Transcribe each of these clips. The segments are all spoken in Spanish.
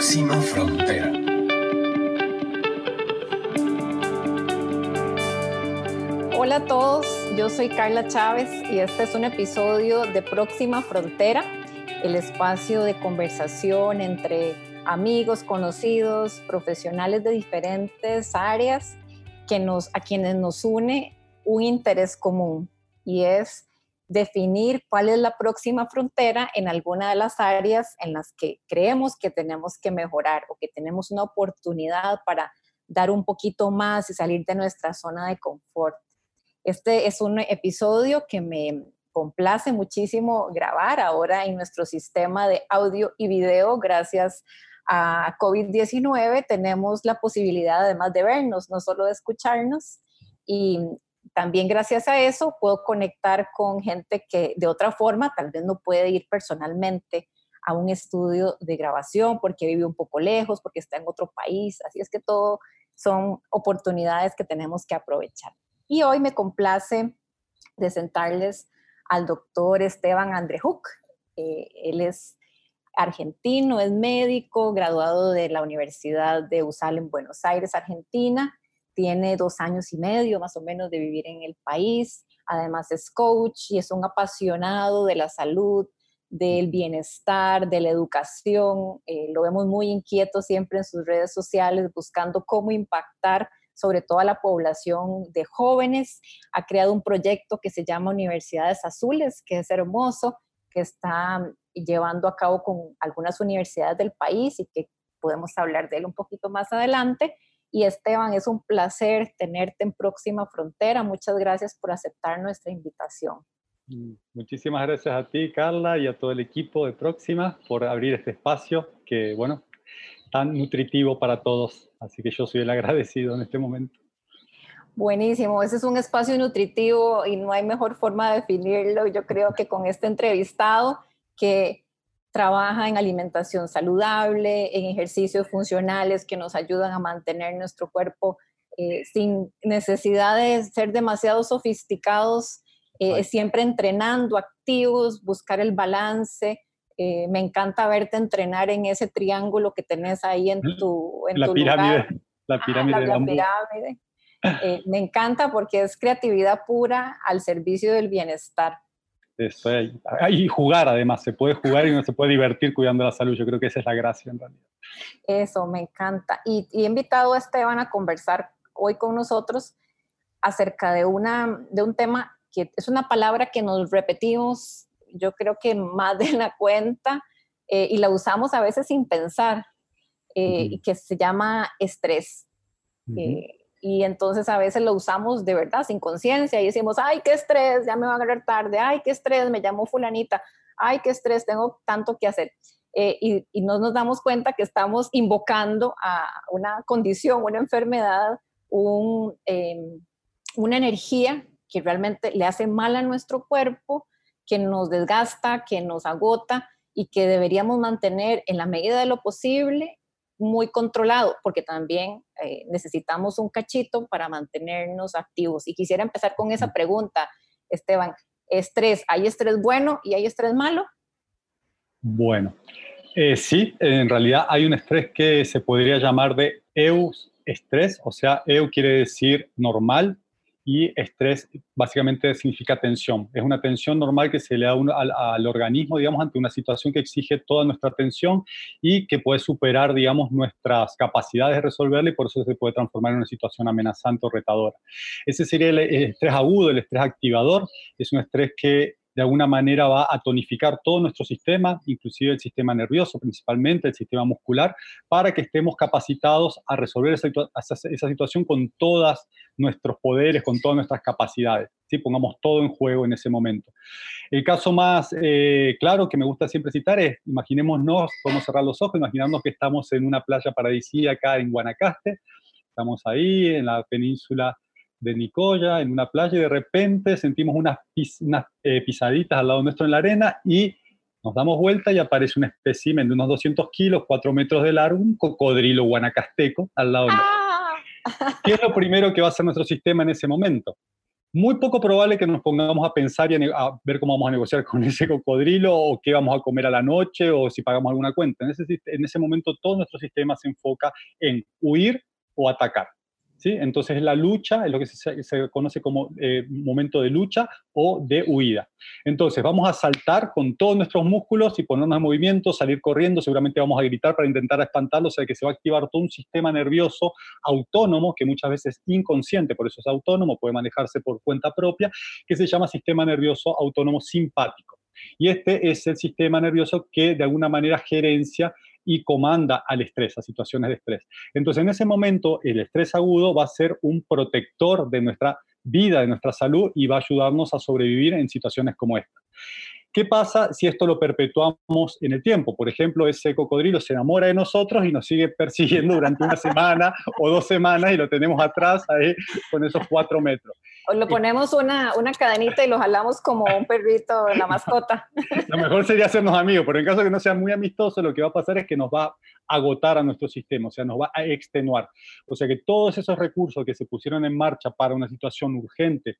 próxima frontera. Hola a todos, yo soy Carla Chávez y este es un episodio de Próxima Frontera, el espacio de conversación entre amigos, conocidos, profesionales de diferentes áreas que nos, a quienes nos une un interés común y es definir cuál es la próxima frontera en alguna de las áreas en las que creemos que tenemos que mejorar o que tenemos una oportunidad para dar un poquito más y salir de nuestra zona de confort. Este es un episodio que me complace muchísimo grabar ahora en nuestro sistema de audio y video gracias a COVID-19 tenemos la posibilidad además de vernos, no solo de escucharnos y también gracias a eso puedo conectar con gente que de otra forma tal vez no puede ir personalmente a un estudio de grabación porque vive un poco lejos, porque está en otro país. Así es que todo son oportunidades que tenemos que aprovechar. Y hoy me complace presentarles al doctor Esteban Andrejuk. Eh, él es argentino, es médico, graduado de la Universidad de USAL en Buenos Aires, Argentina tiene dos años y medio más o menos de vivir en el país, además es coach y es un apasionado de la salud, del bienestar, de la educación. Eh, lo vemos muy inquieto siempre en sus redes sociales, buscando cómo impactar sobre todo a la población de jóvenes. Ha creado un proyecto que se llama Universidades Azules, que es hermoso, que está llevando a cabo con algunas universidades del país y que podemos hablar de él un poquito más adelante. Y Esteban, es un placer tenerte en Próxima Frontera. Muchas gracias por aceptar nuestra invitación. Mm, muchísimas gracias a ti, Carla, y a todo el equipo de Próxima por abrir este espacio que, bueno, tan nutritivo para todos. Así que yo soy el agradecido en este momento. Buenísimo, ese es un espacio nutritivo y no hay mejor forma de definirlo. Yo creo que con este entrevistado que trabaja en alimentación saludable, en ejercicios funcionales que nos ayudan a mantener nuestro cuerpo eh, sin necesidad de ser demasiado sofisticados, eh, siempre entrenando, activos, buscar el balance. Eh, me encanta verte entrenar en ese triángulo que tenés ahí en tu, en la, pirámide, la pirámide. la, pirámide. me encanta porque es creatividad pura al servicio del bienestar. Eso, y jugar además, se puede jugar y uno se puede divertir cuidando la salud, yo creo que esa es la gracia en realidad. Eso, me encanta. Y, he invitado a Esteban a conversar hoy con nosotros acerca de, una, de un tema que es una palabra que nos repetimos, yo creo que más de la cuenta, eh, y la usamos a veces sin pensar, eh, y que se llama estrés y entonces a veces lo usamos de verdad sin conciencia y decimos, ay, qué estrés, ya me va a agarrar tarde, ay, qué estrés, me llamo fulanita, ay, qué estrés, tengo tanto que hacer. Eh, y, no nos damos cuenta que estamos invocando a una condición, una enfermedad, em, una energía que realmente le hace mal a nuestro cuerpo, que nos desgasta, que nos agota y que deberíamos mantener en la medida de lo posible muy controlado, porque también eh, necesitamos un cachito para mantenernos activos. Y quisiera empezar con esa pregunta, Esteban. Estrés, ¿hay estrés bueno y hay estrés malo? Bueno, eh, sí, en realidad hay un estrés que se podría llamar de eus estrés, o sea, eu quiere decir normal y estrés básicamente significa tensión. Es una tensión normal que se le da al, organismo, digamos, ante una situación que exige toda nuestra atención y que puede superar, digamos, nuestras capacidades de resolverla y por eso se puede transformar en una situación amenazante o retadora. Ese sería el estrés agudo, el estrés activador. Es un estrés que de alguna manera va a tonificar todo nuestro sistema, inclusive el sistema nervioso, principalmente el sistema muscular, para que estemos capacitados a resolver esa, situación con todos nuestros poderes, con todas nuestras capacidades. ¿sí? Pongamos todo en juego en ese momento. El caso más eh, claro que me gusta siempre citar es, imaginémonos, podemos cerrar los ojos, imaginarnos que estamos en una playa paradisíaca en Guanacaste, estamos ahí en la península de Nicoya, en una playa, y de repente sentimos unas, eh, pisaditas al lado nuestro en la arena y nos damos vuelta y aparece un espécimen de unos 200 kilos, 4 metros de largo, un cocodrilo guanacasteco al lado nuestro. Ah. ¿Qué es lo primero que va a hacer nuestro sistema en ese momento? muy poco probable que nos pongamos a pensar y a, ver cómo vamos a negociar con ese cocodrilo o qué vamos a comer a la noche o si pagamos alguna cuenta. En ese, en ese momento todo nuestro sistema se enfoca en huir o atacar. ¿Sí? Entonces la lucha es lo que se, conoce como eh, momento de lucha o de huida. Entonces vamos a saltar con todos nuestros músculos y ponernos en movimiento, salir corriendo, seguramente vamos a gritar para intentar espantarlo, o sea que se va a activar todo un sistema nervioso autónomo, que muchas veces es inconsciente, por eso es autónomo, puede manejarse por cuenta propia, que se llama sistema nervioso autónomo simpático. Y este es el sistema nervioso que de alguna manera gerencia y comanda al estrés, a situaciones de estrés. Entonces, en ese momento, el estrés agudo va a ser un protector de nuestra vida, de nuestra salud y va a ayudarnos a sobrevivir en situaciones como esta. ¿Qué pasa si esto lo perpetuamos en el tiempo? Por ejemplo, ese cocodrilo se enamora de nosotros y nos sigue persiguiendo durante una semana o dos semanas y lo tenemos atrás ahí con esos cuatro metros. O lo ponemos una, una cadenita y lo jalamos como un perrito, la mascota. Lo mejor sería hacernos amigos, pero en caso de que no sea muy amistoso, lo que va a pasar es que nos va a agotar a nuestro sistema, o sea, nos va a extenuar. O sea que todos esos recursos que se pusieron en marcha para una situación urgente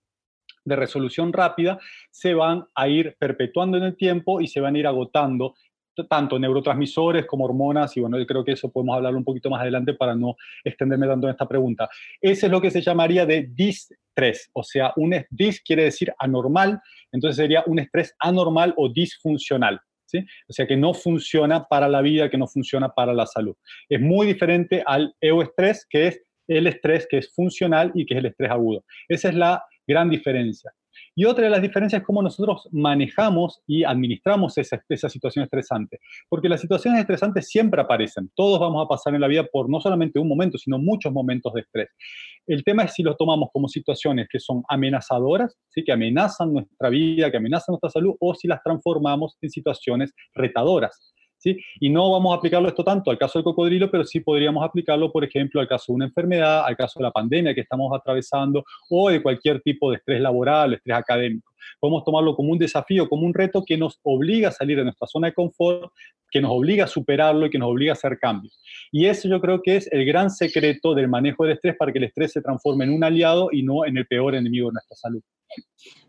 de resolución rápida se van a ir perpetuando en el tiempo y se van a ir agotando tanto neurotransmisores como hormonas, y bueno, yo creo que eso podemos hablar un poquito más adelante para no extenderme tanto en esta pregunta. Ese es lo que se llamaría de distrés, o sea, un dis quiere decir anormal, entonces sería un estrés anormal o disfuncional. ¿Sí? O sea, que no funciona para la vida, que no funciona para la salud. Es muy diferente al euestrés, que es el estrés que es funcional y que es el estrés agudo. Esa es la gran diferencia. Y otra de las diferencias es cómo nosotros manejamos y administramos esa, esa, situación estresante. Porque las situaciones estresantes siempre aparecen. Todos vamos a pasar en la vida por no solamente un momento, sino muchos momentos de estrés. El tema es si los tomamos como situaciones que son amenazadoras, ¿sí? que amenazan nuestra vida, que amenazan nuestra salud, o si las transformamos en situaciones retadoras. Y no vamos a aplicarlo esto tanto al caso del cocodrilo, pero sí podríamos aplicarlo, por ejemplo, al caso de una enfermedad, al caso de la pandemia que estamos atravesando o de cualquier tipo de estrés laboral, estrés académico. Podemos tomarlo como un desafío, como un reto que nos obliga a salir de nuestra zona de confort, que nos obliga a superarlo y que nos obliga a hacer cambios. Y eso yo creo que es el gran secreto del manejo del estrés para que el estrés se transforme en un aliado y no en el peor enemigo de nuestra salud.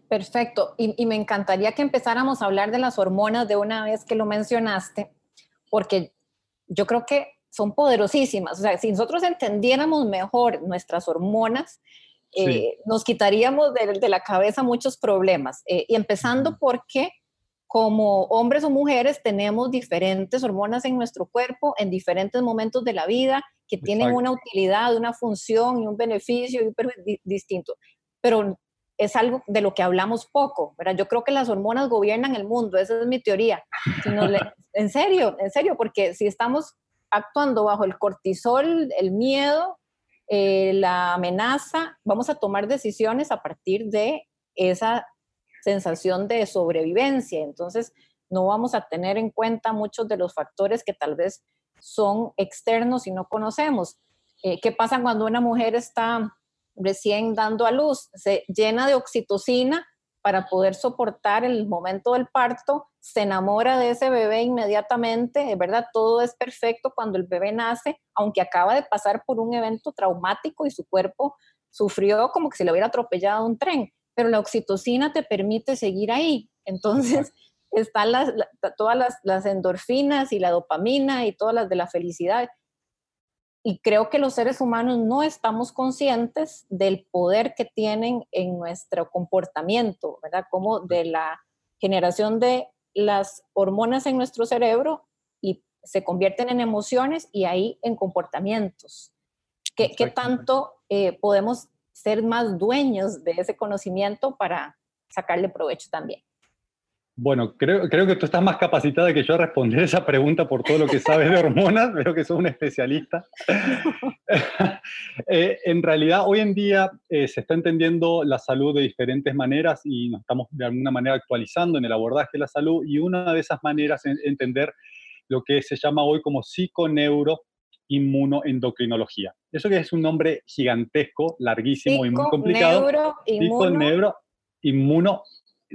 Perfecto. Y, y, me encantaría que empezáramos a hablar de las hormonas de una vez que lo mencionaste, porque yo creo que son poderosísimas. O sea, si nosotros entendiéramos mejor nuestras hormonas, eh, nos quitaríamos de, la cabeza muchos problemas. Eh, y empezando porque como hombres o mujeres tenemos diferentes hormonas en nuestro cuerpo en diferentes momentos de la vida que tienen una utilidad, una función y un beneficio y un distinto. Pero es algo de lo que hablamos poco, ¿verdad? Yo creo que las hormonas gobiernan el mundo, esa es mi teoría. en serio, en serio, porque si estamos actuando bajo el cortisol, el miedo, eh, la amenaza, vamos a tomar decisiones a partir de esa sensación de sobrevivencia. Entonces, no vamos a tener en cuenta muchos de los factores que tal vez son externos y no conocemos. Eh, ¿Qué pasa cuando una mujer está recién dando a luz, se llena de oxitocina para poder soportar el momento del parto, se enamora de ese bebé inmediatamente, de verdad, todo es perfecto cuando el bebé nace, aunque acaba de pasar por un evento traumático y su cuerpo sufrió como que se le hubiera atropellado un tren, pero la oxitocina te permite seguir ahí. Entonces, están las, todas las, las endorfinas y la dopamina y todas las de la felicidad y creo que los seres humanos no estamos conscientes del poder que tienen en nuestro comportamiento, ¿verdad? Como de la generación de las hormonas en nuestro cerebro y se convierten en emociones y ahí en comportamientos. ¿Qué, qué tanto eh, podemos ser más dueños de ese conocimiento para sacarle provecho también? Bueno, creo, creo que tú estás más capacitada que yo a responder esa pregunta por todo lo que sabes de hormonas, veo que sos un especialista. Eh, en realidad, hoy en día eh, se está entendiendo la salud de diferentes maneras y nos estamos de alguna manera actualizando en el abordaje de la salud y una de esas maneras es entender lo que se llama hoy como psiconeuroinmunoendocrinología. Eso que es un nombre gigantesco, larguísimo y muy complicado. Psiconeuroinmuno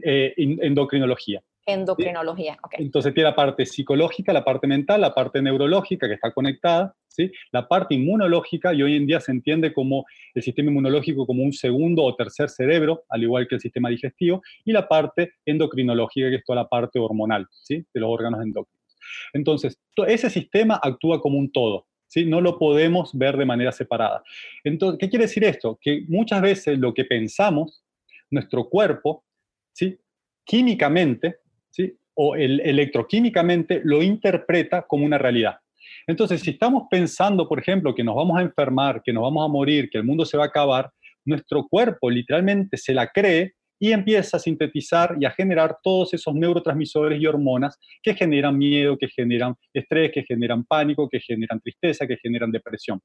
eh, endocrinología. Endocrinología, ok. Entonces tiene la parte psicológica, la parte mental, la parte neurológica que está conectada, ¿sí? La parte inmunológica, y hoy en día se entiende como el sistema inmunológico como un segundo o tercer cerebro, al igual que el sistema digestivo, y la parte endocrinológica, que es toda la parte hormonal, ¿sí? De los órganos endocrinos. Entonces, ese sistema actúa como un todo, ¿Sí? No lo podemos ver de manera separada. Entonces, ¿qué quiere decir esto? Que muchas veces lo que pensamos, nuestro cuerpo, ¿sí? químicamente, ¿sí? o el, electroquímicamente, lo interpreta como una realidad. Entonces, si estamos pensando, por ejemplo, que nos vamos a enfermar, que nos vamos a morir, que el mundo se va a acabar, nuestro cuerpo literalmente se la cree y empieza a sintetizar y a generar todos esos neurotransmisores y hormonas que generan miedo, que generan estrés, que generan pánico, que generan tristeza, que generan depresión.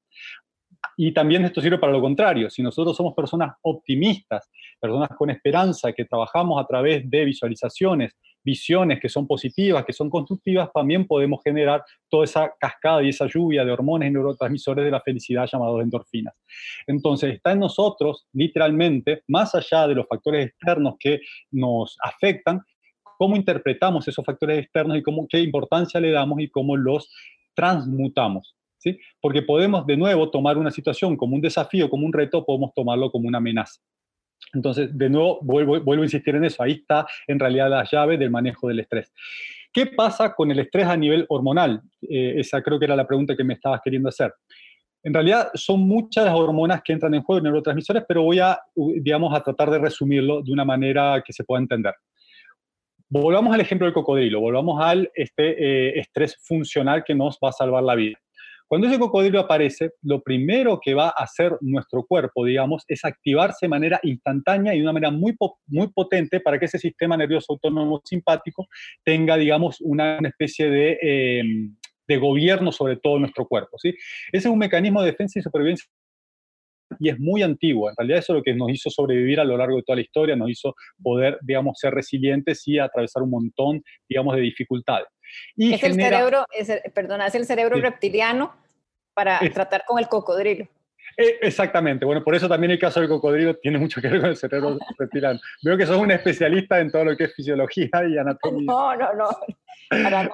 Y también esto sirve para lo contrario. Si nosotros somos personas optimistas, personas con esperanza, que trabajamos a través de visualizaciones, visiones que son positivas, que son constructivas, también podemos generar toda esa cascada y esa lluvia de hormonas y neurotransmisores de la felicidad llamados endorfinas. Entonces, está en nosotros, literalmente, más allá de los factores externos que nos afectan, cómo interpretamos esos factores externos y cómo, qué importancia le damos y cómo los transmutamos. Porque podemos de nuevo tomar una situación como un desafío, como un reto, podemos tomarlo como una amenaza. Entonces, de nuevo, vuelvo, a insistir en eso, ahí está en realidad la llave del manejo del estrés. ¿Qué pasa con el estrés a nivel hormonal? Eh, esa creo que era la pregunta que me estabas queriendo hacer. En realidad son muchas las hormonas que entran en juego, neurotransmisores, pero voy a, digamos, a tratar de resumirlo de una manera que se pueda entender. Volvamos al ejemplo del cocodrilo, volvamos al este, eh, estrés funcional que nos va a salvar la vida. Cuando ese cocodrilo aparece, lo primero que va a hacer nuestro cuerpo, digamos, es activarse de manera instantánea y de una manera muy, muy potente para que ese sistema nervioso autónomo simpático tenga, digamos, una, especie de, em, de gobierno sobre todo nuestro cuerpo. ¿sí? Ese es un mecanismo de defensa y supervivencia y es muy antiguo. En realidad eso es lo que nos hizo sobrevivir a lo largo de toda la historia, nos hizo poder, digamos, ser resilientes y atravesar un montón, digamos, de dificultades. Y es el cerebro, es perdona, es el cerebro reptiliano para tratar con el cocodrilo. Eh, exactamente, bueno, por eso también el caso del cocodrilo tiene mucho que ver con el cerebro reptiliano. Veo que sos un especialista en todo lo que es fisiología y anatomía. No, no, no, para nada.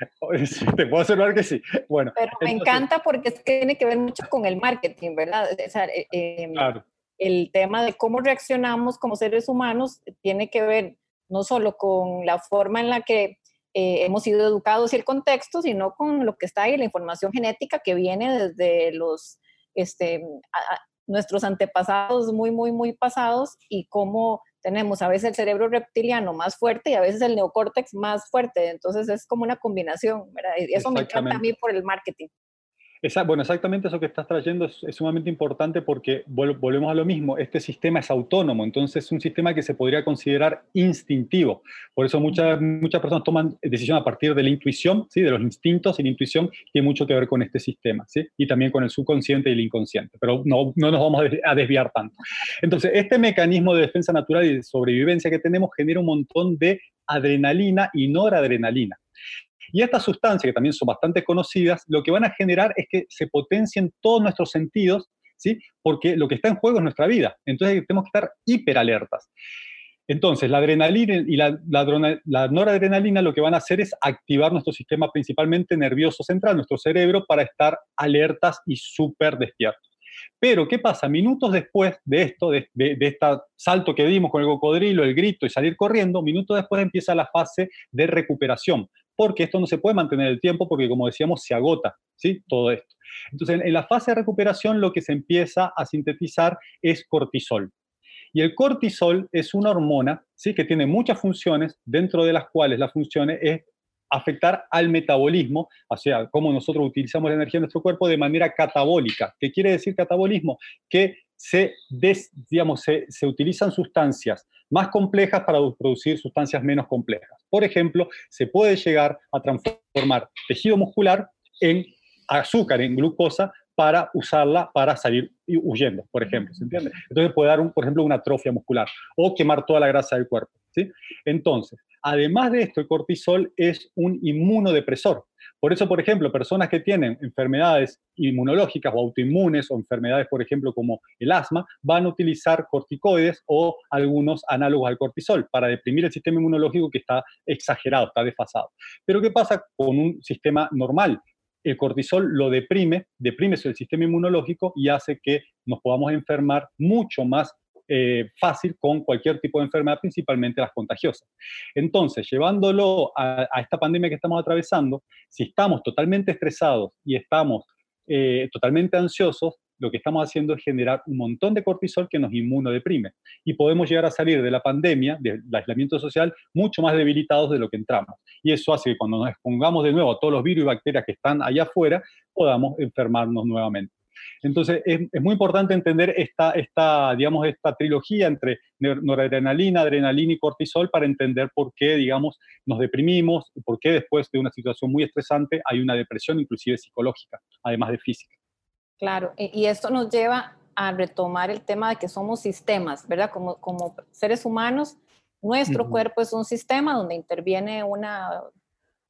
te puedo asegurar que sí. Bueno, Pero me encanta porque tiene que ver mucho con el marketing, ¿verdad? Eh, em, claro. El tema de cómo reaccionamos como seres humanos tiene que ver no solo con la forma en la que eh, hemos sido educados y el contexto, sino con lo que está ahí, la información genética que viene desde los, este, nuestros antepasados muy, muy, muy pasados y cómo tenemos a veces el cerebro reptiliano más fuerte y a veces el neocórtex más fuerte. Entonces es como una combinación, ¿verdad? Y eso me encanta a mí por el marketing bueno, exactamente eso que estás trayendo es, sumamente importante porque volvemos a lo mismo, este sistema es autónomo, entonces es un sistema que se podría considerar instintivo. Por eso muchas, muchas personas toman decisiones a partir de la intuición, ¿sí? de los instintos y la intuición tiene mucho que ver con este sistema, ¿sí? y también con el subconsciente y el inconsciente, pero no, no nos vamos a desviar tanto. Entonces, este mecanismo de defensa natural y de sobrevivencia que tenemos genera un montón de adrenalina y noradrenalina. Y estas sustancias, que también son bastante conocidas, lo que van a generar es que se potencien todos nuestros sentidos, ¿sí? Porque lo que está en juego es nuestra vida. Entonces tenemos que estar hiperalertas. Entonces, la adrenalina y la, noradrenalina lo que van a hacer es activar nuestro sistema principalmente nervioso central, nuestro cerebro, para estar alertas y súper despiertos. Pero, ¿qué pasa? Minutos después de esto, de, de, de este salto que dimos con el cocodrilo, el grito y salir corriendo, minutos después empieza la fase de recuperación, porque esto no se puede mantener el tiempo porque, como decíamos, se agota, ¿sí? Todo esto. Entonces, en la fase de recuperación lo que se empieza a sintetizar es cortisol. Y el cortisol es una hormona, ¿sí? Que tiene muchas funciones, dentro de las cuales las funciones es afectar al metabolismo, o sea, cómo nosotros utilizamos la energía en nuestro cuerpo de manera catabólica. ¿Qué quiere decir catabolismo? Que se, digamos, se utilizan sustancias más complejas para producir sustancias menos complejas. Por ejemplo, se puede llegar a transformar tejido muscular en azúcar, en glucosa, para usarla para salir huyendo, por ejemplo, ¿se entiende? Entonces puede dar, por ejemplo, una atrofia muscular o quemar toda la grasa del cuerpo, ¿sí? Entonces, además de esto, el cortisol es un inmunodepresor. Por eso, por ejemplo, personas que tienen enfermedades inmunológicas o autoinmunes o enfermedades, por ejemplo, como el asma, van a utilizar corticoides o algunos análogos al cortisol para deprimir el sistema inmunológico que está exagerado, está desfasado. Pero ¿qué pasa con un sistema normal? el cortisol lo deprime, deprime el sistema inmunológico y hace que nos podamos enfermar mucho más eh, fácil con cualquier tipo de enfermedad, principalmente las contagiosas. Entonces, llevándolo a, esta pandemia que estamos atravesando, si estamos totalmente estresados y estamos eh, totalmente ansiosos, lo que estamos haciendo es generar un montón de cortisol que nos inmunodeprime. Y podemos llegar a salir de la pandemia, del aislamiento social, mucho más debilitados de lo que entramos. Y eso hace que cuando nos expongamos de nuevo a todos los virus y bacterias que están allá afuera, podamos enfermarnos nuevamente. Entonces, es, muy importante entender esta, esta, digamos, esta trilogía entre noradrenalina, adrenalina y cortisol para entender por qué, digamos, nos deprimimos, por qué después de una situación muy estresante hay una depresión, inclusive psicológica, además de física. Claro, y esto nos lleva a retomar el tema de que somos sistemas, ¿verdad? Como, como seres humanos, nuestro cuerpo es un sistema donde interviene una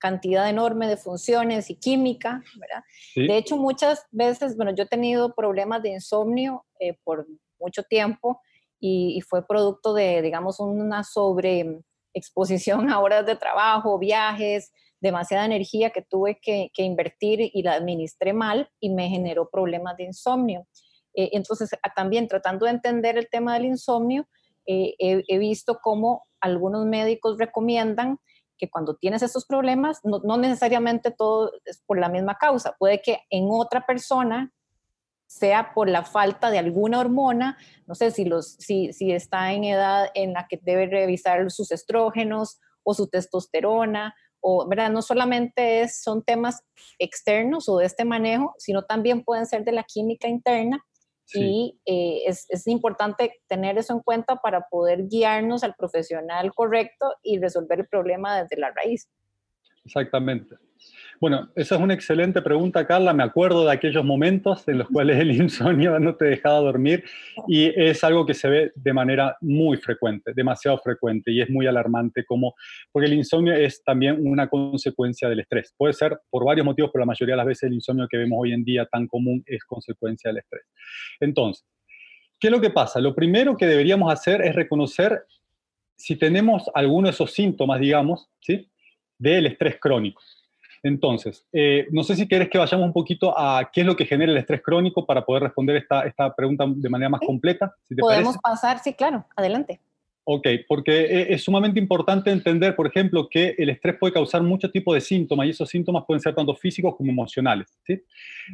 cantidad enorme de funciones y química, ¿verdad? De hecho, muchas veces, bueno, yo he tenido problemas de insomnio eh, por mucho tiempo y, fue producto de, digamos, una sobreexposición a horas de trabajo, viajes, demasiada energía que tuve que, invertir y la administré mal y me generó problemas de insomnio. Eh, entonces, también tratando de entender el tema del insomnio, eh, he, visto cómo algunos médicos recomiendan que cuando tienes estos problemas, no, necesariamente todo es por la misma causa, puede que en otra persona sea por la falta de alguna hormona, no sé si, los, si, si está en edad en la que debe revisar sus estrógenos o su testosterona o, ¿verdad? No solamente es, son temas externos o de este manejo, sino también pueden ser de la química interna y eh, es, es, importante tener eso en cuenta para poder guiarnos al profesional correcto y resolver el problema desde la raíz. Exactamente. Bueno, esa es una excelente pregunta, Carla. Me acuerdo de aquellos momentos en los cuales el insomnio no te dejaba dormir y es algo que se ve de manera muy frecuente, demasiado frecuente y es muy alarmante como, porque el insomnio es también una consecuencia del estrés. Puede ser por varios motivos, pero la mayoría de las veces el insomnio que vemos hoy en día tan común es consecuencia del estrés. Entonces, ¿qué es lo que pasa? Lo primero que deberíamos hacer es reconocer si tenemos alguno de esos síntomas, digamos, ¿sí? del estrés crónico. Entonces, eh, no sé si quieres que vayamos un poquito a qué es lo que genera el estrés crónico para poder responder esta, esta pregunta de manera más completa. Podemos pasar, sí, claro, adelante. Ok, porque e, es sumamente importante entender, por ejemplo, que el estrés puede causar muchos tipos de síntomas y esos síntomas pueden ser tanto físicos como emocionales. ¿sí?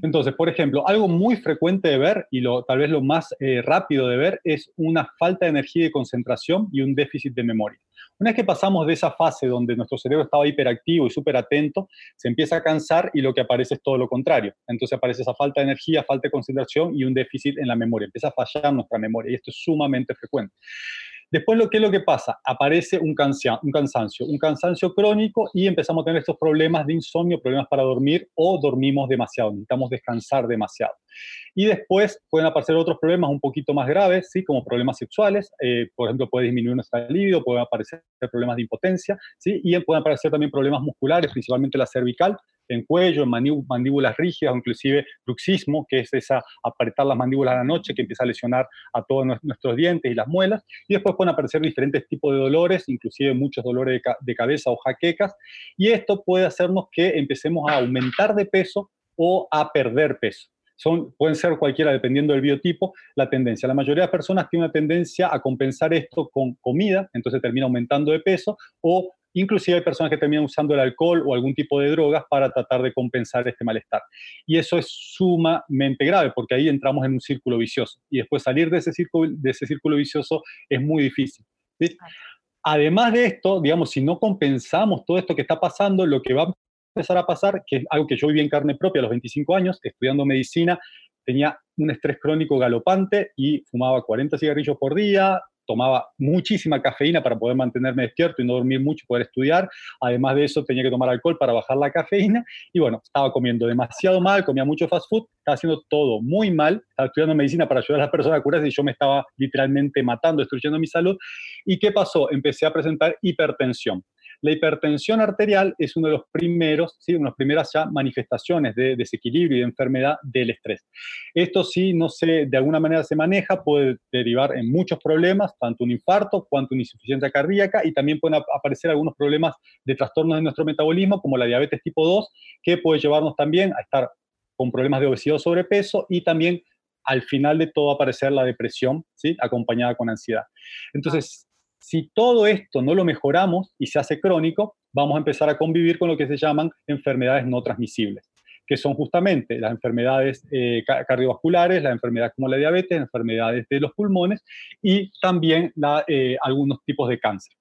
Entonces, por ejemplo, algo muy frecuente de ver y lo, tal vez lo más eh, rápido de ver es una falta de energía y concentración y un déficit de memoria. Una vez que pasamos de esa fase donde nuestro cerebro estaba hiperactivo y súper atento, se empieza a cansar y lo que aparece es todo lo contrario. Entonces aparece esa falta de energía, falta de concentración y un déficit en la memoria. Empieza a fallar nuestra memoria y esto es sumamente frecuente. Después, que es lo que pasa? Aparece un cansancio, un cansancio crónico y empezamos a tener estos problemas de insomnio, problemas para dormir o dormimos demasiado, necesitamos descansar demasiado. Y después pueden aparecer otros problemas un poquito más graves, ¿sí? como problemas sexuales, eh, por ejemplo, puede disminuir nuestra libido, pueden aparecer problemas de impotencia, ¿sí? y pueden aparecer también problemas musculares, principalmente la cervical, en cuello, en mandíbulas rígidas, o inclusive bruxismo, que es esa apretar las mandíbulas a la noche que empieza a lesionar a todos nuestros dientes y las muelas. Y después pueden aparecer diferentes tipos de dolores, inclusive muchos dolores de, cabeza o jaquecas. Y esto puede hacernos que empecemos a aumentar de peso o a perder peso. Son, pueden ser cualquiera dependiendo del biotipo, la tendencia. La mayoría de personas tiene una tendencia a compensar esto con comida, entonces termina aumentando de peso, o inclusive hay personas que terminan usando el alcohol o algún tipo de drogas para tratar de compensar este malestar. Y eso es sumamente grave porque ahí entramos en un círculo vicioso y después salir de ese círculo, de ese círculo vicioso es muy difícil. Además de esto, digamos, si no compensamos todo esto que está pasando, lo que va a empezar a pasar, que es algo que yo viví en carne propia a los 25 años, estudiando medicina, tenía un estrés crónico galopante y fumaba 40 cigarrillos por día, tomaba muchísima cafeína para poder mantenerme despierto y no dormir mucho, poder estudiar. Además de eso, tenía que tomar alcohol para bajar la cafeína. Y bueno, estaba comiendo demasiado mal, comía mucho fast food, estaba haciendo todo muy mal. Estaba estudiando medicina para ayudar a las personas a curarse y yo me estaba literalmente matando, destruyendo mi salud. ¿Y qué pasó? Empecé a presentar hipertensión. La hipertensión arterial es uno de los primeros, ¿sí? una de las primeras ya manifestaciones de desequilibrio y de enfermedad del estrés. Esto sí, no se, de alguna manera se maneja, puede derivar en muchos problemas, tanto un infarto cuanto una insuficiencia cardíaca y también pueden aparecer algunos problemas de trastornos de nuestro metabolismo, como la diabetes tipo 2, que puede llevarnos también a estar con problemas de obesidad o sobrepeso y también al final de todo aparecer la depresión, ¿sí? acompañada con ansiedad. Entonces, si todo esto no lo mejoramos y se hace crónico, vamos a empezar a convivir con lo que se llaman enfermedades no transmisibles, que son justamente las enfermedades eh, cardiovasculares, las enfermedades como la diabetes, enfermedades de los pulmones y también eh, algunos tipos de cáncer.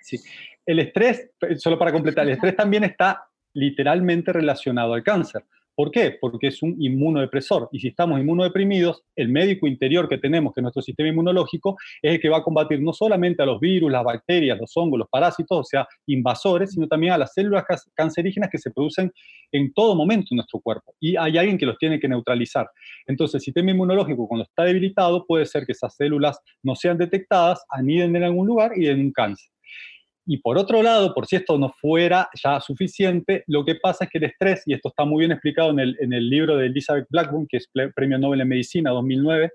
Sí. El estrés, solo para completar, el estrés también está literalmente relacionado al cáncer. ¿Por qué? Porque es un inmunodepresor. Y si estamos inmunodeprimidos, el médico interior que tenemos, que es nuestro sistema inmunológico, es el que va a combatir no solamente a los virus, las bacterias, los hongos, los parásitos, o sea, invasores, sino también a las células cancerígenas que se producen en todo momento en nuestro cuerpo. Y hay alguien que los tiene que neutralizar. Entonces, el sistema inmunológico, cuando está debilitado, puede ser que esas células no sean detectadas, aniden en algún lugar y den un cáncer. Y por otro lado, por si esto no fuera ya suficiente, lo que pasa es que el estrés, y esto está muy bien explicado en el, en el libro de Elizabeth Blackburn, que es Premio Nobel en Medicina 2009,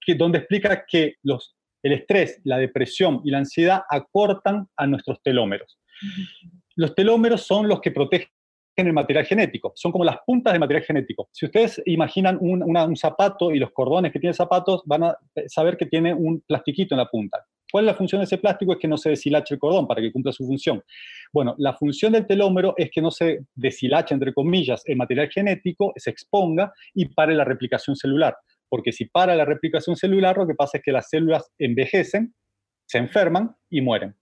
que, donde explica que los, el estrés, la depresión y la ansiedad acortan a nuestros telómeros. Los telómeros son los que protegen el material genético, son como las puntas de material genético. Si ustedes imaginan un, un zapato y los cordones que tiene zapatos, van a saber que tiene un plastiquito en la punta. ¿Cuál es la función de ese plástico? Es que no se deshilache el cordón para que cumpla su función. Bueno, la función del telómero es que no se deshilache, entre comillas, el material genético, se exponga y pare la replicación celular. Porque si para la replicación celular, lo que pasa es que las células envejecen, se enferman y mueren.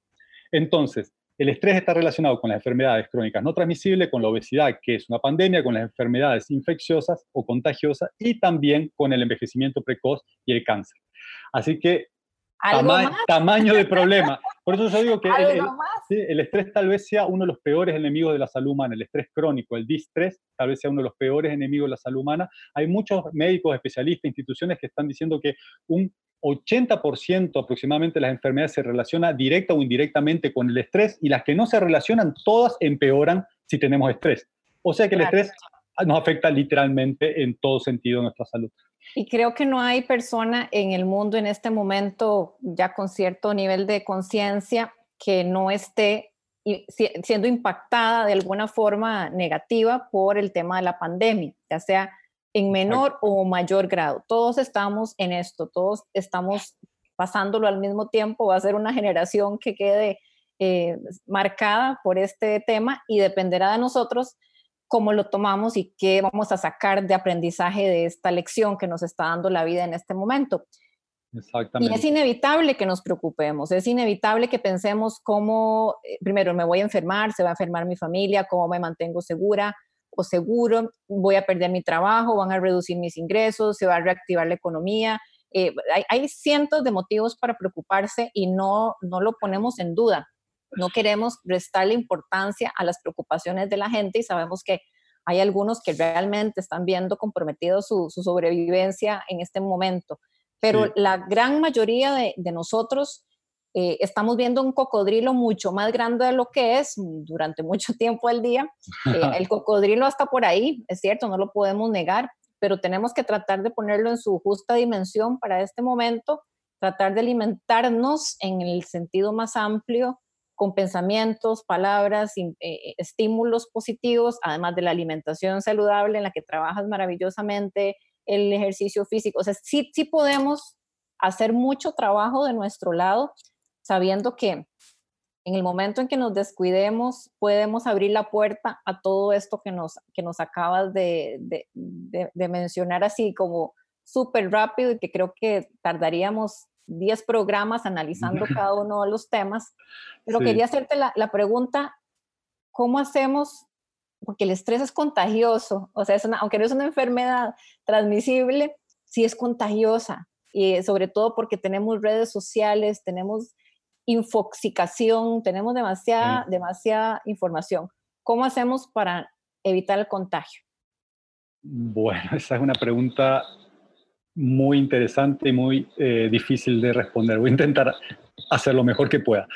Entonces, el estrés está relacionado con las enfermedades crónicas no transmisibles, con la obesidad, que es una pandemia, con las enfermedades infecciosas o contagiosas y también con el envejecimiento precoz y el cáncer. Así que tamaño de problema. Por eso yo digo que el, estrés tal vez sea uno de los peores enemigos de la salud humana, el estrés crónico, el distrés tal vez sea uno de los peores enemigos de la salud humana. Hay muchos médicos, especialistas, instituciones que están diciendo que un 80% aproximadamente de las enfermedades se relaciona directa o indirectamente con el estrés y las que no se relacionan todas empeoran si tenemos estrés. O sea que el estrés nos afecta literalmente en todo sentido nuestra salud. Y creo que no hay persona en el mundo en este momento ya con cierto nivel de conciencia que no esté siendo impactada de alguna forma negativa por el tema de la pandemia, ya sea en menor o mayor grado. Todos estamos en esto, todos estamos pasándolo al mismo tiempo, va a ser una generación que quede eh, marcada por este tema y dependerá de nosotros cómo lo tomamos y qué vamos a sacar de aprendizaje de esta lección que nos está dando la vida en este momento. Exactamente. Y es inevitable que nos preocupemos, es inevitable que pensemos cómo, eh, primero, me voy a enfermar, se va a enfermar mi familia, cómo me mantengo segura o seguro, voy a perder mi trabajo, van a reducir mis ingresos, se va a reactivar la economía. Eh, hay, hay, cientos de motivos para preocuparse y no, no lo ponemos en duda no queremos restarle importancia a las preocupaciones de la gente y sabemos que hay algunos que realmente están viendo comprometido su, sobrevivencia en este momento. Pero la gran mayoría de, nosotros eh, estamos viendo un cocodrilo mucho más grande de lo que es durante mucho tiempo del día. Eh, el cocodrilo está por ahí, es cierto, no lo podemos negar, pero tenemos que tratar de ponerlo en su justa dimensión para este momento, tratar de alimentarnos en el sentido más amplio con pensamientos, palabras, eh, eh, estímulos positivos, además de la alimentación saludable en la que trabajas maravillosamente, el ejercicio físico. O sea, sí, sí podemos hacer mucho trabajo de nuestro lado, sabiendo que en el momento en que nos descuidemos, podemos abrir la puerta a todo esto que nos, que nos acabas de, de, de mencionar así como súper rápido y que creo que tardaríamos 10 programas analizando cada uno de los temas, pero quería hacerte la, pregunta, ¿cómo hacemos? Porque el estrés es contagioso, o sea, es aunque no es una enfermedad transmisible, sí es contagiosa, y sobre todo porque tenemos redes sociales, tenemos infoxicación, tenemos demasiada, demasiada información. ¿Cómo hacemos para evitar el contagio? Bueno, esa es una pregunta muy interesante y muy eh, difícil de responder. Voy a intentar hacer lo mejor que pueda.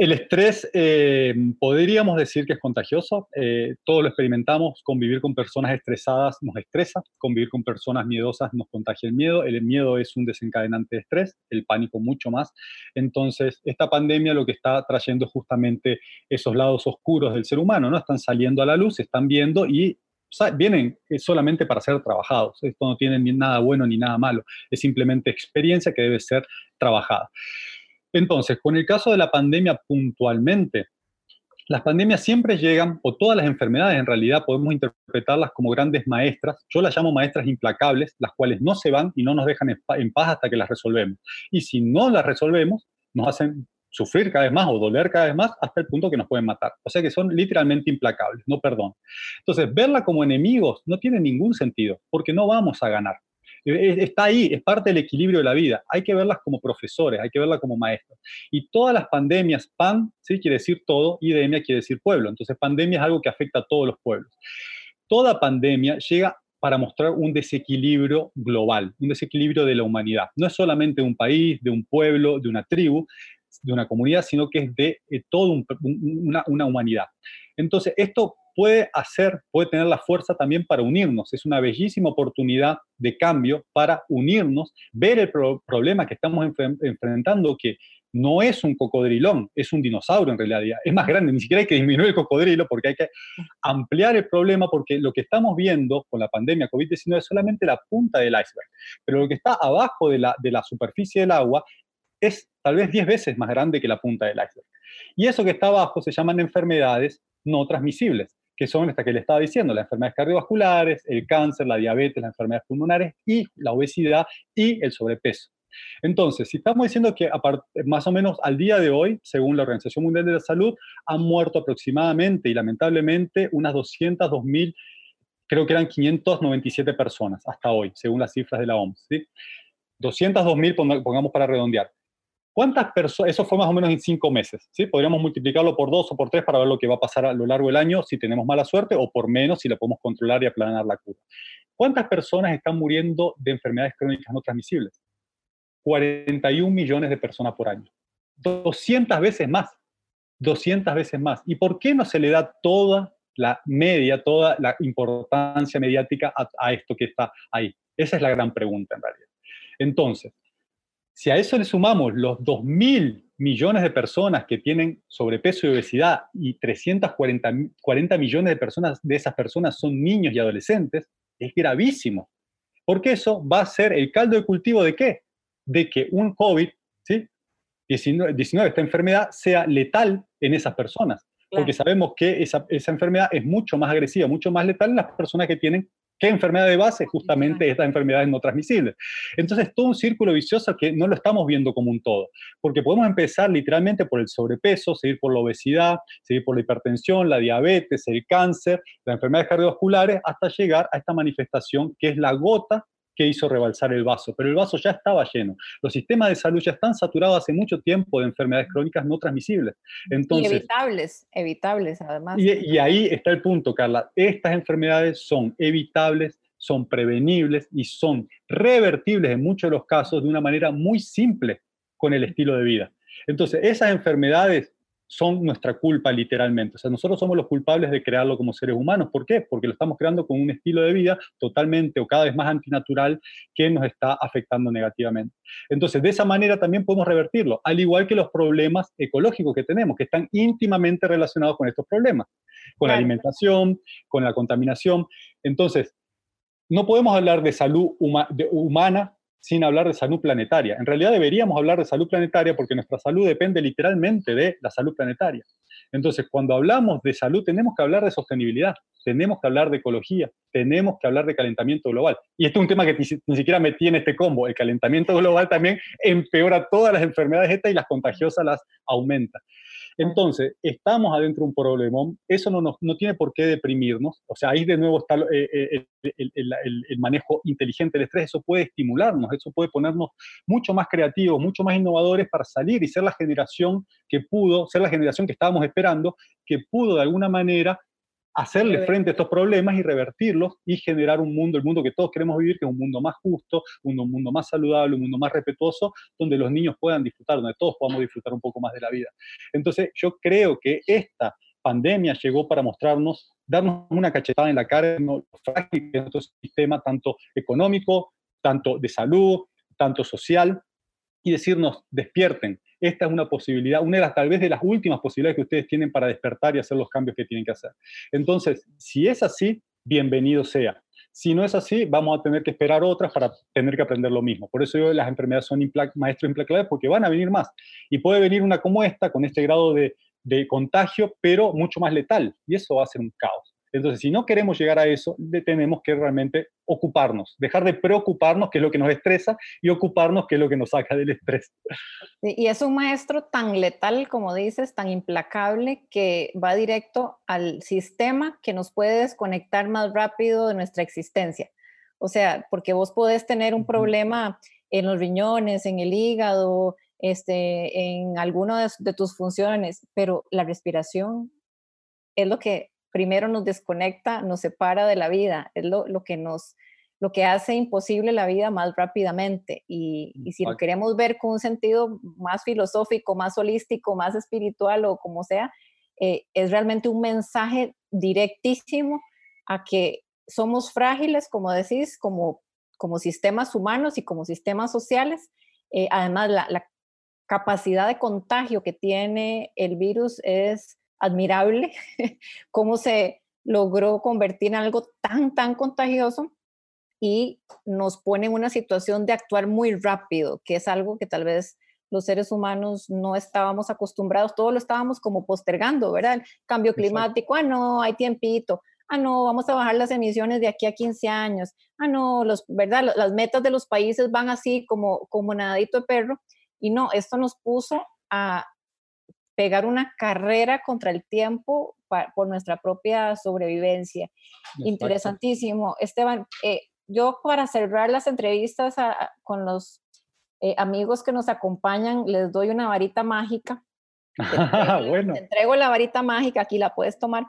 El estrés eh, podríamos decir que es contagioso. Eh, todos lo experimentamos. Convivir con personas estresadas nos estresa. Convivir con personas miedosas nos contagia el miedo. El miedo es un desencadenante de estrés, el pánico mucho más. Entonces, esta pandemia lo que está trayendo es justamente esos lados oscuros del ser humano, ¿no? Están saliendo a la luz, están viendo y vienen solamente para ser trabajados. Esto no tiene ni nada bueno ni nada malo. Es simplemente experiencia que debe ser trabajada. Entonces, con el caso de la pandemia puntualmente, las pandemias siempre llegan, o todas las enfermedades en realidad podemos interpretarlas como grandes maestras. Yo las llamo maestras implacables, las cuales no se van y no nos dejan en paz hasta que las resolvemos. Y si no las resolvemos, nos hacen sufrir cada vez más o doler cada vez más hasta el punto que nos pueden matar. O sea que son literalmente implacables, no perdón. Entonces, verla como enemigos no tiene ningún sentido, porque no vamos a ganar. Está ahí, es parte del equilibrio de la vida. Hay que verlas como profesores, hay que verlas como maestros. Y todas las pandemias, pan, ¿sí? quiere decir todo, y demia quiere decir pueblo. Entonces, pandemia es algo que afecta a todos los pueblos. Toda pandemia llega para mostrar un desequilibrio global, un desequilibrio de la humanidad. No es solamente de un país, de un pueblo, de una tribu, de una comunidad, sino que es de eh, toda una, humanidad. Entonces, esto puede hacer, puede tener la fuerza también para unirnos. Es una bellísima oportunidad de cambio para unirnos, ver el problema que estamos enfrentando, que no es un cocodrilón, es un dinosaurio en realidad. Es más grande, ni siquiera hay que disminuir el cocodrilo porque hay que ampliar el problema porque lo que estamos viendo con la pandemia COVID-19 es solamente la punta del iceberg. Pero lo que está abajo de la superficie del agua es tal vez 10 veces más grande que la punta del iceberg. Y eso que está abajo se llaman enfermedades no transmisibles que son estas que le estaba diciendo, las enfermedades cardiovasculares, el cáncer, la diabetes, las enfermedades pulmonares y la obesidad y el sobrepeso. Entonces, si estamos diciendo que más o menos al día de hoy, según la Organización Mundial de la Salud, han muerto aproximadamente y lamentablemente unas 202 mil, creo que eran 597 personas hasta hoy, según las cifras de la OMS. ¿sí? 202 mil, pongamos para redondear. ¿Cuántas personas? Eso fue más o menos en cinco meses, ¿sí? Podríamos multiplicarlo por dos o por tres para ver lo que va a pasar a lo largo del año si tenemos mala suerte o por menos si la podemos controlar y aplanar la curva. ¿Cuántas personas están muriendo de enfermedades crónicas no transmisibles? 41 millones de personas por año. 200 veces más. 200 veces más. ¿Y por qué no se le da toda la media, toda la importancia mediática a, a esto que está ahí? Esa es la gran pregunta en realidad. Entonces, si a eso le sumamos los 2.000 millones de personas que tienen sobrepeso y obesidad y 340 millones de personas de esas personas son niños y adolescentes, es gravísimo. Porque eso va a ser el caldo de cultivo de qué? De que un COVID, ¿sí? 19, esta enfermedad, sea letal en esas personas. Porque sabemos que esa, esa enfermedad es mucho más agresiva, mucho más letal en las personas que tienen ¿Qué enfermedad de base? Justamente estas enfermedades no transmisibles. Entonces, todo un círculo vicioso que no lo estamos viendo como un todo, porque podemos empezar literalmente por el sobrepeso, seguir por la obesidad, seguir por la hipertensión, la diabetes, el cáncer, las enfermedades cardiovasculares, hasta llegar a esta manifestación que es la gota que hizo rebalsar el vaso, pero el vaso ya estaba lleno. Los sistemas de salud ya están saturados hace mucho tiempo de enfermedades crónicas no transmisibles. Entonces, y evitables, evitables además. Y, y ahí está el punto, Carla. Estas enfermedades son evitables, son prevenibles y son revertibles en muchos de los casos de una manera muy simple con el estilo de vida. Entonces, esas enfermedades son nuestra culpa literalmente. O sea, nosotros somos los culpables de crearlo como seres humanos. ¿Por qué? Porque lo estamos creando con un estilo de vida totalmente o cada vez más antinatural que nos está afectando negativamente. Entonces, de esa manera también podemos revertirlo, al igual que los problemas ecológicos que tenemos, que están íntimamente relacionados con estos problemas, con la alimentación, con la contaminación. Entonces, no podemos hablar de salud humana sin hablar de salud planetaria. En realidad deberíamos hablar de salud planetaria porque nuestra salud depende literalmente de la salud planetaria. Entonces, cuando hablamos de salud, tenemos que hablar de sostenibilidad, tenemos que hablar de ecología, tenemos que hablar de calentamiento global. Y este es un tema que ni siquiera metí en este combo. El calentamiento global también empeora todas las enfermedades estas y las contagiosas las aumenta. Entonces, estamos adentro de un problemón, eso no, no tiene por qué deprimirnos, o sea, ahí de nuevo está eh, eh, el, manejo inteligente del estrés, eso puede estimularnos, eso puede ponernos mucho más creativos, mucho más innovadores para salir y ser la generación que pudo, ser la generación que estábamos esperando, que pudo de alguna manera hacerle frente a estos problemas y revertirlos y generar un mundo, el mundo que todos queremos vivir, que es un mundo más justo, un mundo más saludable, un mundo más respetuoso, donde los niños puedan disfrutar, donde todos podamos disfrutar un poco más de la vida. Entonces, yo creo que esta pandemia llegó para mostrarnos, darnos una cachetada en la cara de lo frágil que es nuestro sistema, tanto económico, tanto de salud, tanto social, y decirnos, despierten, esta es una posibilidad, una de las tal vez de las últimas posibilidades que ustedes tienen para despertar y hacer los cambios que tienen que hacer. Entonces, si es así, bienvenido sea. Si no es así, vamos a tener que esperar otras para tener que aprender lo mismo. Por eso yo las enfermedades son maestros implacables porque van a venir más. Y puede venir una como esta, con este grado de, de contagio, pero mucho más letal. Y eso va a ser un caos. Entonces, si no queremos llegar a eso, tenemos que realmente ocuparnos, dejar de preocuparnos, que es lo que nos estresa, y ocuparnos, que es lo que nos saca del estrés. Y es un maestro tan letal, como dices, tan implacable, que va directo al sistema que nos puede desconectar más rápido de nuestra existencia. O sea, porque vos podés tener un problema en los riñones, en el hígado, este, en alguna de, de tus funciones, pero la respiración es lo que primero nos desconecta, nos separa de la vida, es lo, que nos lo que hace imposible la vida más rápidamente. Y, si lo queremos ver con un sentido más filosófico, más holístico, más espiritual o como sea, eh, es realmente un mensaje directísimo a que somos frágiles, como decís, como, como sistemas humanos y como sistemas sociales. Eh, además, la, la, capacidad de contagio que tiene el virus es admirable cómo se logró convertir en algo tan, tan contagioso y nos pone en una situación de actuar muy rápido, que es algo que tal vez los seres humanos no estábamos acostumbrados, todos lo estábamos como postergando, ¿verdad? El cambio climático, ah, no, hay tiempito, ah, no, vamos a bajar las emisiones de aquí a 15 años, ah, no, los, ¿verdad? Las metas de los países van así como, como nadadito de perro, y no, esto nos puso a, pegar una carrera contra el tiempo por nuestra propia sobrevivencia. Interesantísimo. Esteban, eh, yo para cerrar las entrevistas con los eh, amigos que nos acompañan, les doy una varita mágica. bueno. Te entrego la varita mágica, aquí la puedes tomar.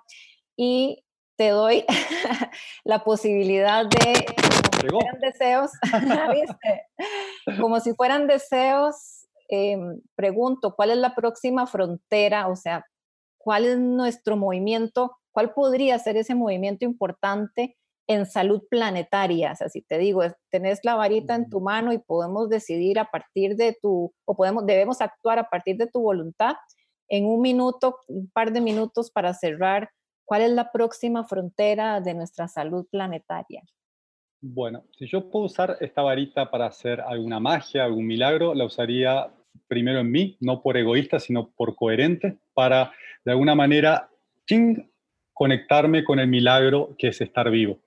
Y te doy la posibilidad de, como si fueran deseos, como si fueran deseos Em, pregunto, ¿cuál es la próxima frontera? O sea, ¿cuál es nuestro movimiento? ¿Cuál podría ser ese movimiento importante en salud planetaria? O sea, si te digo, tenés la varita en tu mano y podemos decidir a partir de tu, o podemos, debemos actuar a partir de tu voluntad, en un minuto, un par de minutos para cerrar, ¿cuál es la próxima frontera de nuestra salud planetaria? Bueno, si yo puedo usar esta varita para hacer alguna magia, algún milagro, la usaría primero en mí, no por egoísta, sino por coherente, para de alguna manera conectarme con el milagro que es estar vivo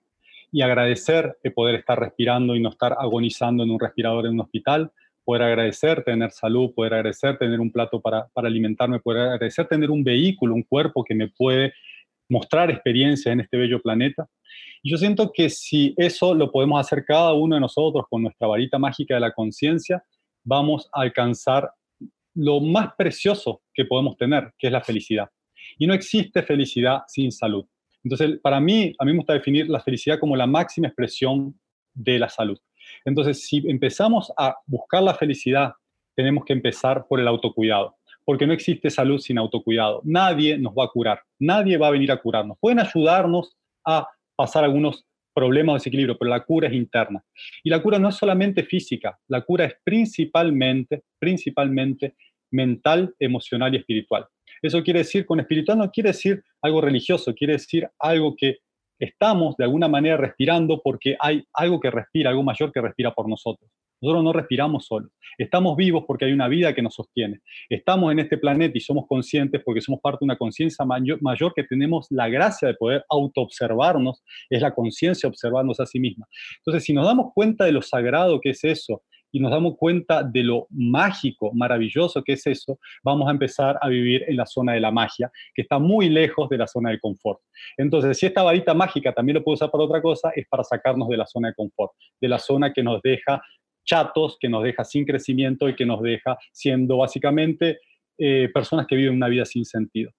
y agradecer de poder estar respirando y no estar agonizando en un respirador en un hospital, poder agradecer tener salud, poder agradecer tener un plato para, para alimentarme, poder agradecer tener un vehículo, un cuerpo que me puede mostrar experiencias en este bello planeta. Y yo siento que si eso lo podemos hacer cada uno de nosotros con nuestra varita mágica de la conciencia, vamos a alcanzar lo más precioso que podemos tener, que es la felicidad. Y no existe felicidad sin salud. Entonces, para mí, a mí me gusta definir la felicidad como la máxima expresión de la salud. Entonces, si empezamos a buscar la felicidad, tenemos que empezar por el autocuidado, porque no existe salud sin autocuidado. Nadie nos va a curar, nadie va a venir a curarnos. Pueden ayudarnos a pasar algunos problema o desequilibrio, pero la cura es interna. Y la cura no es solamente física, la cura es principalmente, principalmente mental, emocional y espiritual. Eso quiere decir, con espiritual no quiere decir algo religioso, quiere decir algo que estamos de alguna manera respirando porque hay algo que respira, algo mayor que respira por nosotros. Nosotros no respiramos solos. Estamos vivos porque hay una vida que nos sostiene. Estamos en este planeta y somos conscientes porque somos parte de una conciencia mayor, que tenemos la gracia de poder autoobservarnos. Es la conciencia observarnos a sí misma. Entonces, si nos damos cuenta de lo sagrado que es eso y nos damos cuenta de lo mágico, maravilloso que es eso, vamos a empezar a vivir en la zona de la magia, que está muy lejos de la zona de confort. Entonces, si esta varita mágica también lo puedo usar para otra cosa, es para sacarnos de la zona de confort, de la zona que nos deja chatos, que nos deja sin crecimiento y que nos deja siendo básicamente eh, personas que viven una vida sin sentido.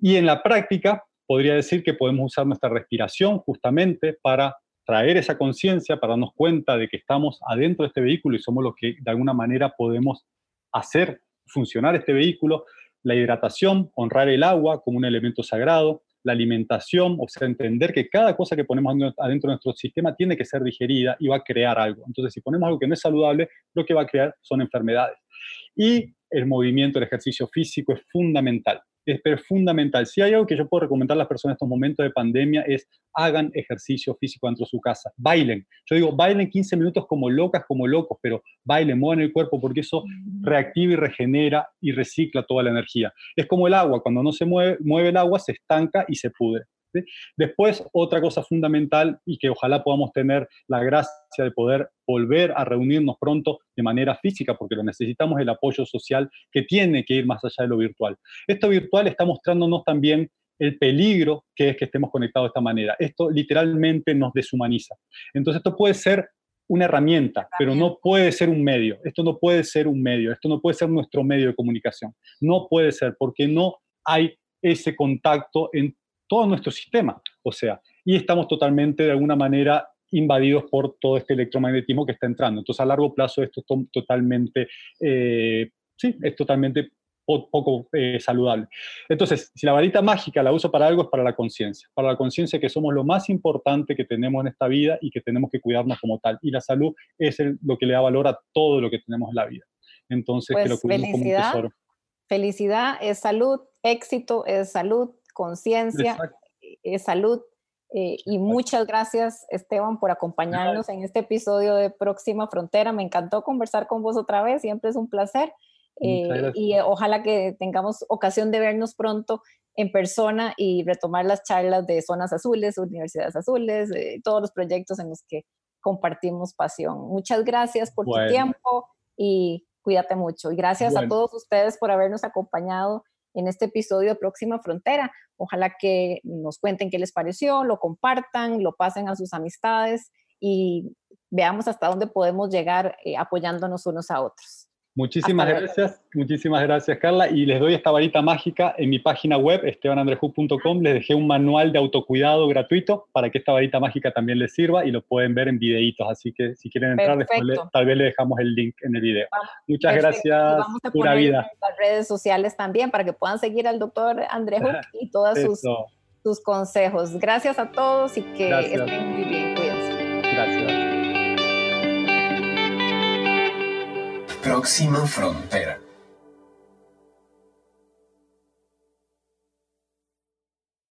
Y en la práctica, podría decir que podemos usar nuestra respiración justamente para traer esa conciencia, para darnos cuenta de que estamos adentro de este vehículo y somos los que de alguna manera podemos hacer funcionar este vehículo. La hidratación, honrar el agua como un elemento sagrado, la alimentación, o sea, entender que cada cosa que ponemos adentro de nuestro sistema tiene que ser digerida y va a crear algo. Entonces, si ponemos algo que no es saludable, lo que va a crear son enfermedades. Y el movimiento, el ejercicio físico es fundamental es fundamental. Si hay algo que yo puedo recomendar a las personas en estos momentos de pandemia es hagan ejercicio físico dentro de su casa, bailen. Yo digo, bailen 15 minutos como locas, como locos, pero bailen, muevan el cuerpo porque eso reactiva y regenera y recicla toda la energía. Es como el agua, cuando no se mueve, mueve el agua se estanca y se pudre. Después, otra cosa fundamental y que ojalá podamos tener la gracia de poder volver a reunirnos pronto de manera física, porque lo necesitamos el apoyo social que tiene que ir más allá de lo virtual. Esto virtual está mostrándonos también el peligro que es que estemos conectados de esta manera. Esto literalmente nos deshumaniza. Entonces, esto puede ser una herramienta, pero no puede ser un medio. Esto no puede ser un medio, esto no puede ser nuestro medio de comunicación. No puede ser, porque no hay ese contacto en todo nuestro sistema. O sea, y estamos totalmente de alguna manera invadidos por todo este electromagnetismo que está entrando. Entonces, a largo plazo esto es totalmente, eh, sí, es totalmente poco eh, saludable. Entonces, si la varita mágica la uso para algo, es para la conciencia, para la conciencia que somos lo más importante que tenemos en esta vida y que tenemos que cuidarnos como tal. Y la salud es lo que le da valor a todo lo que tenemos en la vida. Entonces, que lo pues, cuidemos como un tesoro. Felicidad es salud, éxito es salud, conciencia, eh, salud. Eh, y muchas gracias, Esteban, por acompañarnos en este episodio de Próxima Frontera. Me encantó conversar con vos otra vez, siempre es un placer. Eh, y ojalá que tengamos ocasión de vernos pronto en persona y retomar las charlas de Zonas Azules, Universidades Azules, todos los proyectos en los que compartimos pasión. Muchas gracias por tu tiempo y cuídate mucho. Y gracias a todos ustedes por habernos acompañado en este episodio Próxima Frontera. Ojalá que nos cuenten qué les pareció, lo compartan, lo pasen a sus amistades y veamos hasta dónde podemos llegar eh, apoyándonos unos a otros. Muchísimas gracias, muchísimas gracias Carla. Y les doy esta varita mágica en mi página web, estebanandreju.com. Les dejé un manual de autocuidado gratuito para que esta varita mágica también les sirva y lo pueden ver en videitos. Así que si quieren entrar, tal vez le dejamos el link en el video. Muchas gracias, vamos a pura vida. En las redes sociales también para que puedan seguir al doctor Andreju y todos sus, sus, consejos. Gracias a todos y que estén muy bien. Próxima frontera.